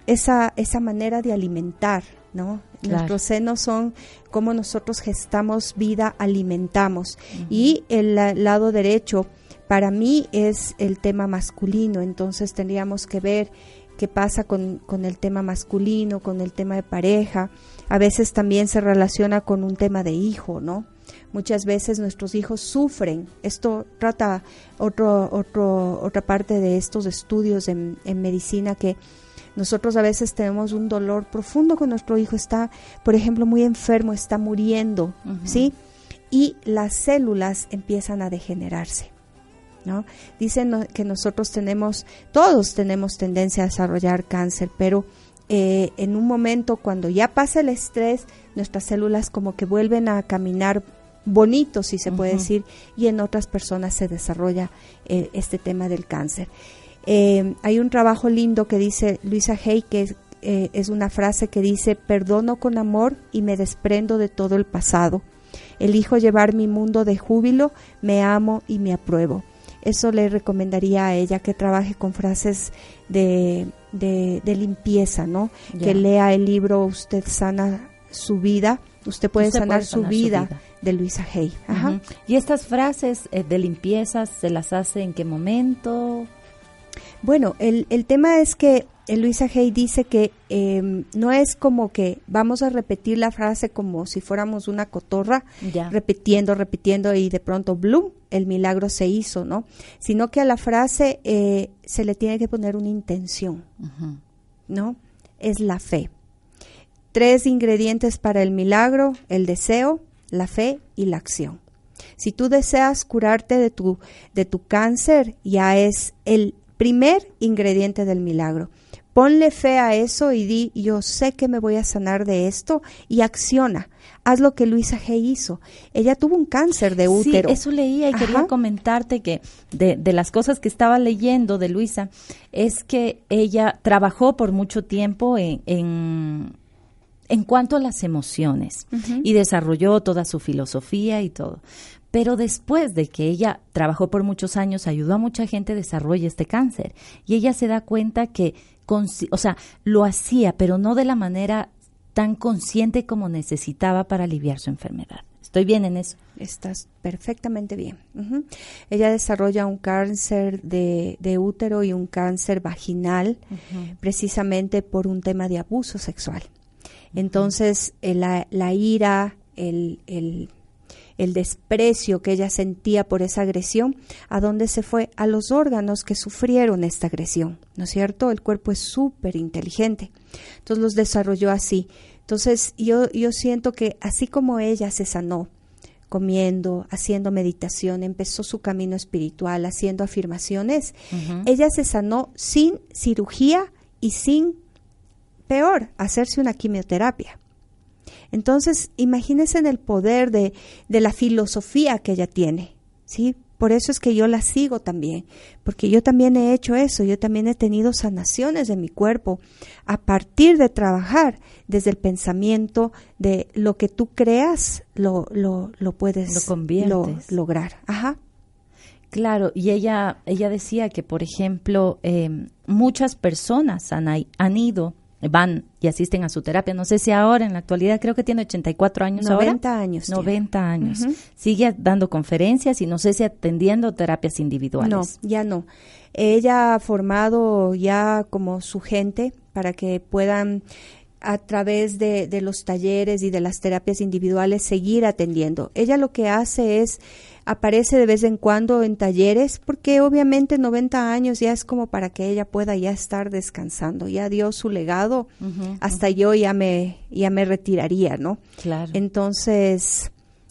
esa, esa manera de alimentar, ¿no? Claro. Nuestros senos son como nosotros gestamos vida, alimentamos. Uh -huh. Y el, el, lado derecho, para mí, es el tema masculino. Entonces tendríamos que ver qué pasa con, con, el tema masculino, con el tema de pareja. A veces también se relaciona con un tema de hijo, ¿no? Muchas veces nuestros hijos sufren. Esto trata otro, otro, otra parte de estos estudios en, en medicina que nosotros a veces tenemos un dolor profundo con nuestro hijo, está, por ejemplo, muy enfermo, está muriendo, uh -huh. ¿sí? Y las células empiezan a degenerarse. ¿No? Dicen que nosotros tenemos, todos tenemos tendencia a desarrollar cáncer, pero eh, en un momento cuando ya pasa el estrés, nuestras células como que vuelven a caminar bonito, si se uh -huh. puede decir, y en otras personas se desarrolla eh, este tema del cáncer. Eh, hay un trabajo lindo que dice Luisa Hay, que es, eh, es, una frase que dice, perdono con amor y me desprendo de todo el pasado. Elijo llevar mi mundo de júbilo, me amo y me apruebo. Eso le recomendaría a ella que trabaje con frases de, de, de limpieza, ¿no? Yeah. Que lea el libro Usted sana su vida, usted puede, usted sanar, puede sanar, su, vida, su vida. de Luisa Hay. Ajá. Uh -huh. ¿Y estas frases eh, de limpieza se las hace en qué momento? Bueno, el, el tema es que Luisa Hay dice que eh, no es como que vamos a repetir la frase como si fuéramos una cotorra, ya. repitiendo, repitiendo y de pronto, ¡bloom!, el milagro se hizo, ¿no? Sino que a la frase eh, se le tiene que poner una intención, uh -huh. ¿no? Es la fe. Tres ingredientes para el milagro, el deseo, la fe y la acción. Si tú deseas curarte de tu, de tu cáncer, ya es el primer ingrediente del milagro. Ponle fe a eso y di, yo sé que me voy a sanar de esto y acciona. Haz lo que Luisa G hizo. Ella tuvo un cáncer de útero. Sí, eso leía y Ajá. quería comentarte que de, de, las cosas que estaba leyendo de Luisa es que ella trabajó por mucho tiempo en, en, en cuanto a las emociones uh -huh. y desarrolló toda su filosofía y todo. Pero después de que ella trabajó por muchos años, ayudó a mucha gente a desarrollar este cáncer. Y ella se da cuenta que, o sea, lo hacía, pero no de la manera tan consciente como necesitaba para aliviar su enfermedad. Estoy bien en eso. Estás perfectamente bien. Ella desarrolla un cáncer de, de útero y un cáncer vaginal precisamente por un tema de abuso sexual. Entonces, eh, la, la ira, el, el, el desprecio que ella sentía por esa agresión, ¿a dónde se fue? A los órganos que sufrieron esta agresión, ¿no es cierto? El cuerpo es súper inteligente. Entonces los desarrolló así. Entonces yo, yo siento que así como ella se sanó, comiendo, haciendo meditación, empezó su camino espiritual, haciendo afirmaciones, ella se sanó sin cirugía y sin, peor, hacerse una quimioterapia. Entonces, imagínense en el poder de, de la filosofía que ella tiene, ¿sí? Por eso es que yo la sigo también, porque yo también he hecho eso, yo también he tenido sanaciones de mi cuerpo a partir de trabajar desde el pensamiento de lo que tú creas, lo, lo, lo puedes Lo conviertes. lograr. Ajá. Claro, y ella, ella decía que, por ejemplo, eh, muchas personas han, han ido, van y asisten a su terapia. No sé si ahora, en la actualidad, creo que tiene 84 años ahora. 90 años tiene. 90 años. Ujú. Sigue dando conferencias y no sé si atendiendo terapias individuales. No, ya no. Ella ha formado ya como su gente para que puedan a través de, de los talleres y de las terapias individuales seguir atendiendo. Ella lo que hace es aparece de vez en cuando en talleres porque obviamente 90 años ya es como para que ella pueda ya estar descansando, ya dio su legado, hasta yo ya me ya me retiraría, ¿no? Claro. Entonces,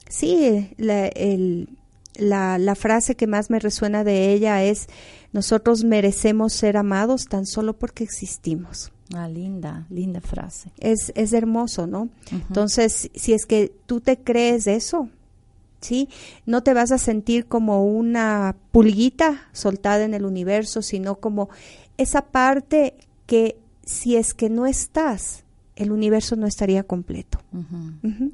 sí, la, el- la, la frase que más me resuena de ella es, nosotros merecemos ser amados tan solo porque existimos. Ah, linda, linda frase. Es, es hermoso, ¿no? Entonces, si es que tú te crees eso, ¿sí? No te vas a sentir como una pulguita soltada en el universo, sino como esa parte que si es que no estás, el universo no estaría completo.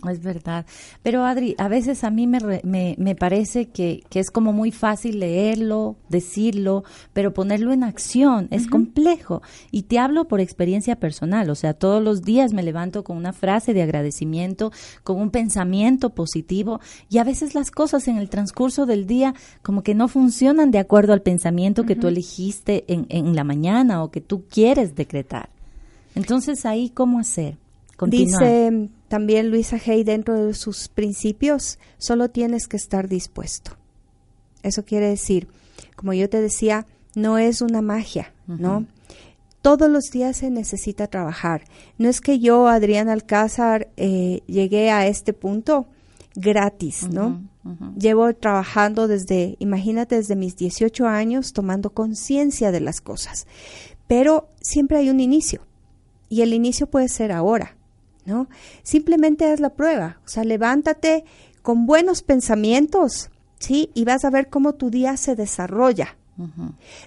Es verdad. Pero Adri, a veces a mí me, re- me, me parece que, que es como muy fácil leerlo, decirlo, pero ponerlo en acción es complejo. Y te hablo por experiencia personal. O sea, todos los días me levanto con una frase de agradecimiento, con un pensamiento positivo. Y a veces las cosas en el transcurso del día como que no funcionan de acuerdo al pensamiento que tú elegiste en, en la mañana o que tú quieres decretar. Entonces ahí, ¿cómo hacer? Continuar. Dice también Luisa Hay dentro de sus principios, solo tienes que estar dispuesto. Eso quiere decir, como yo te decía, no es una magia, ¿no? Todos los días se necesita trabajar. No es que yo, Adrián Alcázar, eh, llegué a este punto gratis, ¿no? Llevo trabajando desde, imagínate, desde mis 18 años, tomando conciencia de las cosas. Pero siempre hay un inicio. Y el inicio puede ser ahora, ¿no? Simplemente haz la prueba, o sea, levántate con buenos pensamientos, ¿sí? Y vas a ver cómo tu día se desarrolla.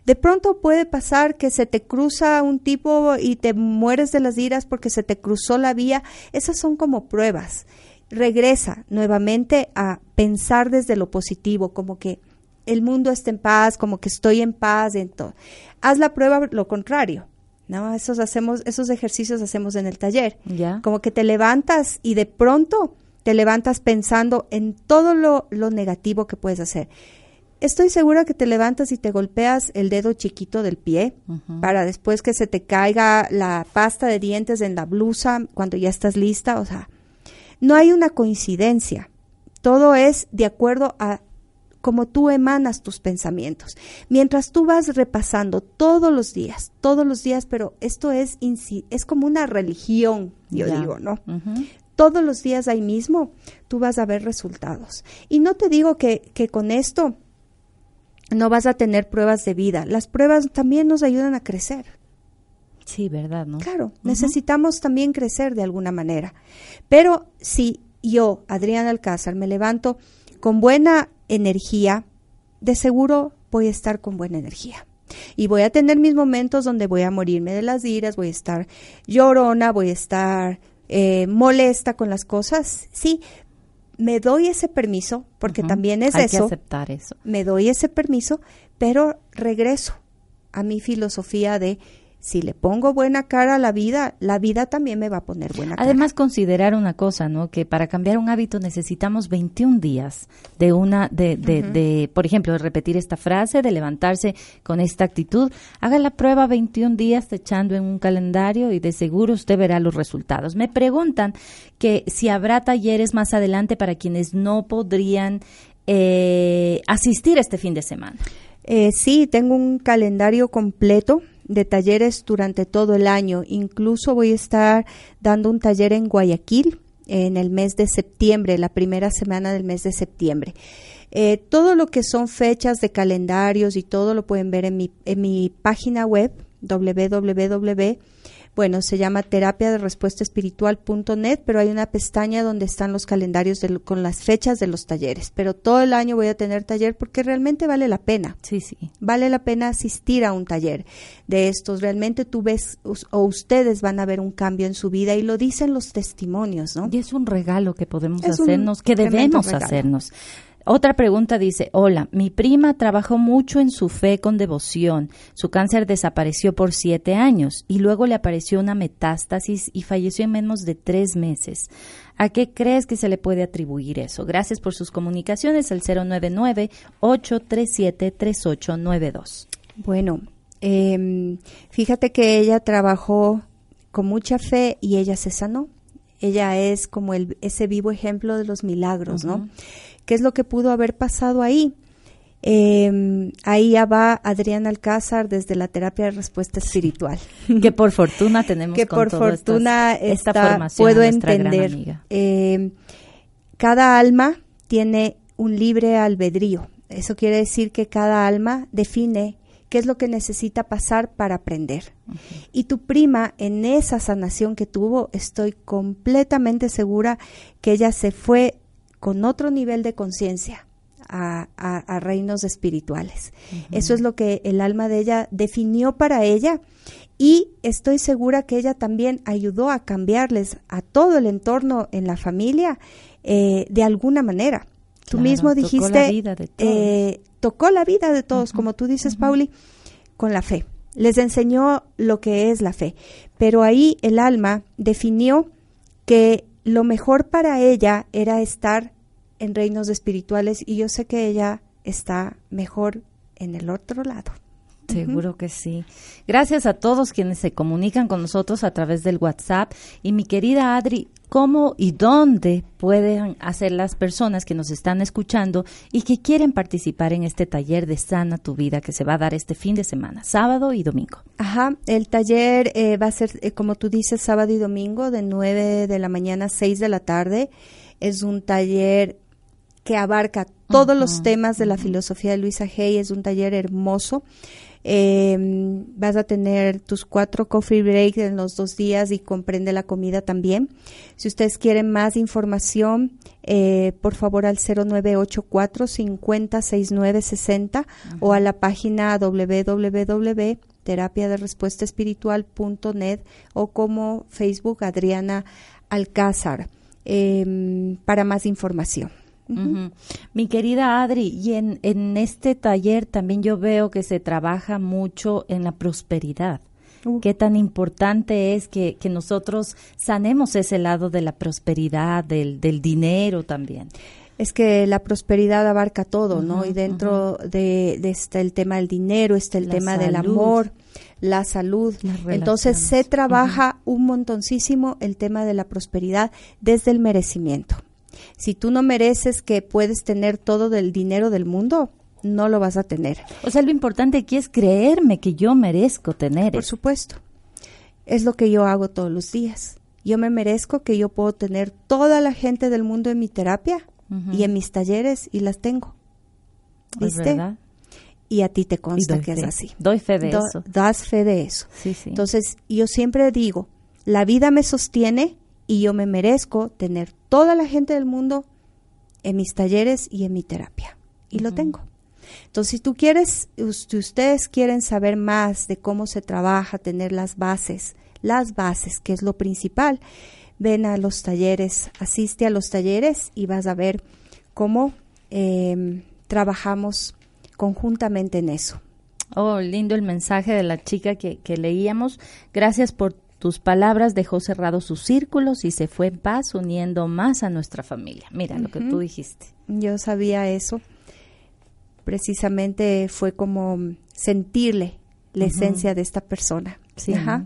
De pronto puede pasar que se te cruza un tipo y te mueres de las iras porque se te cruzó la vía. Esas son como pruebas. Regresa nuevamente a pensar desde lo positivo, como que el mundo está en paz, como que estoy en paz. Entonces, haz la prueba lo contrario. ¿No? Esos, hacemos, esos ejercicios hacemos en el taller. Ya. Como que te levantas y de pronto te levantas pensando en todo lo, lo negativo que puedes hacer. Estoy segura que te levantas y te golpeas el dedo chiquito del pie para después que se te caiga la pasta de dientes en la blusa cuando ya estás lista. O sea, no hay una coincidencia. Todo es de acuerdo a cómo tú emanas tus pensamientos. Mientras tú vas repasando todos los días, todos los días, pero esto es, es como una religión, yo digo, ¿no? Todos los días ahí mismo, tú vas a ver resultados. Y no te digo que, que con esto no vas a tener pruebas de vida. Las pruebas también nos ayudan a crecer. Sí, ¿verdad? ¿no? Claro, necesitamos también crecer de alguna manera. Pero si yo, Adriana Alcázar, me levanto con buena energía, de seguro voy a estar con buena energía. Y voy a tener mis momentos donde voy a morirme de las iras, voy a estar llorona, voy a estar eh, molesta con las cosas. Sí, me doy ese permiso, porque también es Hay que eso aceptar eso. me doy ese permiso, pero regreso a mi filosofía de si le pongo buena cara a la vida, la vida también me va a poner buena cara. Además, considerar una cosa, ¿no? Que para cambiar un hábito necesitamos 21 días de una, de, de, de, por ejemplo, de repetir esta frase, de levantarse con esta actitud. Haga la prueba 21 días echando en un calendario y de seguro usted verá los resultados. Me preguntan que si habrá talleres más adelante para quienes no podrían eh, asistir este fin de semana. Eh, sí, tengo un calendario completo de talleres durante todo el año. Incluso voy a estar dando un taller en Guayaquil en el mes de septiembre, la primera semana del mes de septiembre. Eh, todo lo que son fechas de calendarios y todo lo pueden ver en mi, en mi página web www bueno, se llama terapia de respuesta espiritual.net, pero hay una pestaña donde están los calendarios con las fechas de los talleres. Pero todo el año voy a tener taller porque realmente vale la pena. Sí, sí. Vale la pena asistir a un taller de estos. Realmente tú ves o ustedes van a ver un cambio en su vida y lo dicen los testimonios, ¿no? Y es un regalo que podemos hacernos, que debemos hacernos. Otra pregunta dice, hola, mi prima trabajó mucho en su fe con devoción. Su cáncer desapareció por siete años y luego le apareció una metástasis y falleció en menos de tres meses. ¿A qué crees que se le puede atribuir eso? Gracias por sus comunicaciones al 099-837-3892. Bueno, eh, fíjate que ella trabajó con mucha fe y ella se sanó. Ella es como el, ese vivo ejemplo de los milagros, ¿no? ¿Qué es lo que pudo haber pasado ahí? Eh, ahí ya va Adriana Alcázar desde la terapia de respuesta espiritual. Que por fortuna tenemos que por fortuna esta, formación puedo entender. Eh, cada alma tiene un libre albedrío. Eso quiere decir que cada alma define qué es lo que necesita pasar para aprender. Y tu prima, en esa sanación que tuvo, estoy completamente segura que ella se fue con otro nivel de conciencia a, reinos espirituales. Eso es lo que el alma de ella definió para ella y estoy segura que ella también ayudó a cambiarles a todo el entorno en la familia eh, de alguna manera. tú mismo dijiste, tocó la vida de todos, eh, tocó la vida de todos como tú dices, Pauli, con la fe. Les enseñó lo que es la fe. Pero ahí el alma definió que lo mejor para ella era estar en reinos espirituales y yo sé que ella está mejor en el otro lado. Seguro que sí. Gracias a todos quienes se comunican con nosotros a través del WhatsApp. Y mi querida Adri, ¿cómo y dónde pueden hacer las personas que nos están escuchando y que quieren participar en este taller de Sana tu Vida que se va a dar este fin de semana, sábado y domingo? Ajá, el taller eh, va a ser, eh, como tú dices, sábado y domingo de 9 de la mañana a 6 de la tarde. Es un taller que abarca todos los temas de la filosofía de Luisa Hay. Es un taller hermoso. Em, vas a tener tus cuatro coffee breaks en los dos días y comprende la comida también. Si ustedes quieren más información, eh, por favor al 0984 506960 o a la página www.terapiaderespuestaespiritual.net o como Facebook Adriana Alcázar em, para más información. Mi querida Adri, y en, en, este taller también yo veo que se trabaja mucho en la prosperidad. Uh. Qué tan importante es que, que, nosotros sanemos ese lado de la prosperidad, del, del dinero también. Es que la prosperidad abarca todo, ¿no? Y dentro de, de, está el tema del dinero, está el tema del amor, la salud. Entonces se trabaja un montoncísimo el tema de la prosperidad desde el merecimiento. Si tú no mereces que puedes tener todo el dinero del mundo, no lo vas a tener. O sea, lo importante aquí es creerme que yo merezco tener. Por supuesto. Es lo que yo hago todos los días. Yo me merezco que yo puedo tener toda la gente del mundo en mi terapia y en mis talleres y las tengo. ¿Viste? Y a ti te consta que es así. Doy fe de eso. Das fe de eso. Entonces, yo siempre digo, la vida me sostiene y yo me merezco tener toda la gente del mundo en mis talleres y en mi terapia. Y lo tengo. Entonces, si tú quieres, si ustedes quieren saber más de cómo se trabaja, tener las bases, las bases, que es lo principal, ven a los talleres, asiste a los talleres y vas a ver cómo em, trabajamos conjuntamente en eso. Oh, lindo el mensaje de la chica que, que leíamos. Gracias por tus palabras dejó cerrados sus círculos y se fue en paz uniendo más a nuestra familia. Mira lo que tú dijiste. Yo sabía eso. Precisamente fue como sentirle la esencia de esta persona. Sí, Ajá.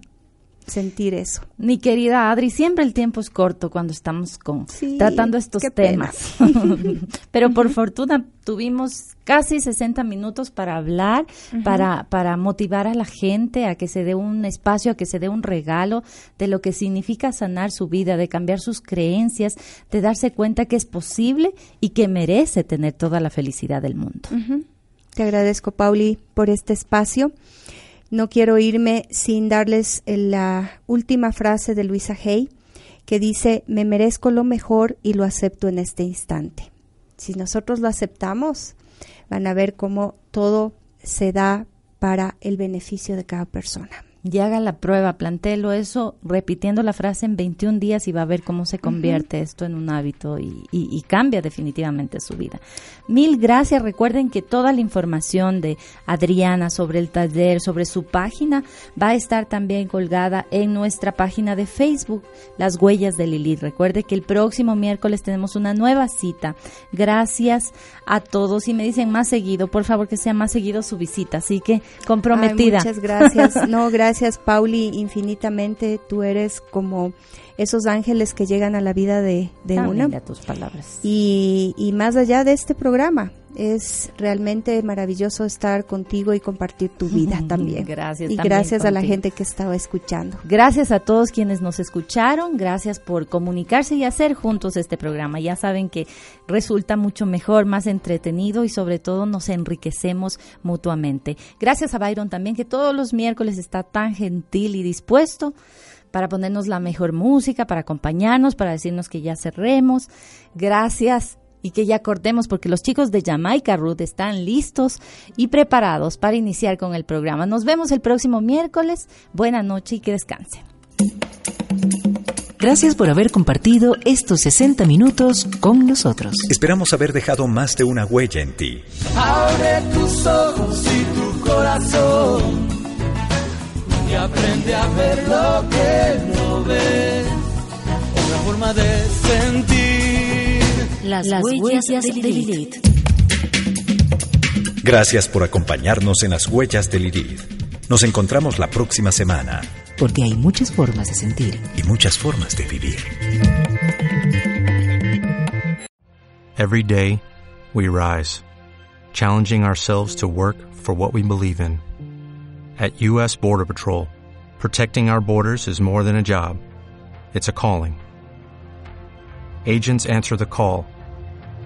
Sentir eso. Mi querida Adri, siempre el tiempo es corto cuando estamos con Sí, tratando estos temas. Pero por fortuna tuvimos casi 60 minutos para hablar, para, para motivar a la gente a que se dé un espacio, a que se dé un regalo de lo que significa sanar su vida, de cambiar sus creencias, de darse cuenta que es posible y que merece tener toda la felicidad del mundo. Te agradezco, Pauli, por este espacio. No quiero irme sin darles la última frase de Luisa Hay, que dice, me merezco lo mejor y lo acepto en este instante. Si nosotros lo aceptamos, van a ver cómo todo se da para el beneficio de cada persona. Y haga la prueba, plantéelo eso repitiendo la frase en 21 días y va a ver cómo se convierte esto en un hábito y, y- y cambia definitivamente su vida. Mil gracias. Recuerden que toda la información de Adriana sobre el taller, sobre su página, va a estar también colgada en nuestra página de Facebook, Las Huellas de Lilith. Recuerde que el próximo miércoles tenemos una nueva cita. Gracias a todos y me dicen más seguido, por favor que sea más seguido su visita. Así que comprometida. Ay, muchas gracias. No, gracias, Pauli, infinitamente. Tú eres como esos ángeles que llegan a la vida de, de una. tus palabras. Y, y más allá de este programa, es realmente maravilloso estar contigo y compartir tu vida también. Gracias, Y también gracias a la gente que estaba escuchando. Gracias a todos quienes nos escucharon, gracias por comunicarse y hacer juntos este programa. Ya saben que resulta mucho mejor, más entretenido y sobre todo nos enriquecemos mutuamente. Gracias a Byron también que todos los miércoles está tan gentil y dispuesto para ponernos la mejor música, para acompañarnos, para decirnos que ya cerremos. Gracias y que ya cortemos porque los chicos de Jamaica Ruth están listos y preparados para iniciar con el programa. Nos vemos el próximo miércoles. Buena noche y que descansen. Gracias por haber compartido estos 60 minutos con nosotros. Esperamos haber dejado más de una huella en ti. Abre tus ojos y tu corazón y aprende a ver lo que no ves. Otra forma de sentir. Las, huellas, de Lilith. Gracias por acompañarnos en las huellas de Lilith. Nos encontramos la próxima semana Porque hay muchas formas de sentir. y muchas formas de vivir. Every day, we rise, challenging ourselves to work for what we believe in. At U.S. Border Patrol, protecting our borders is more than a job, it's a calling. Agents answer the call,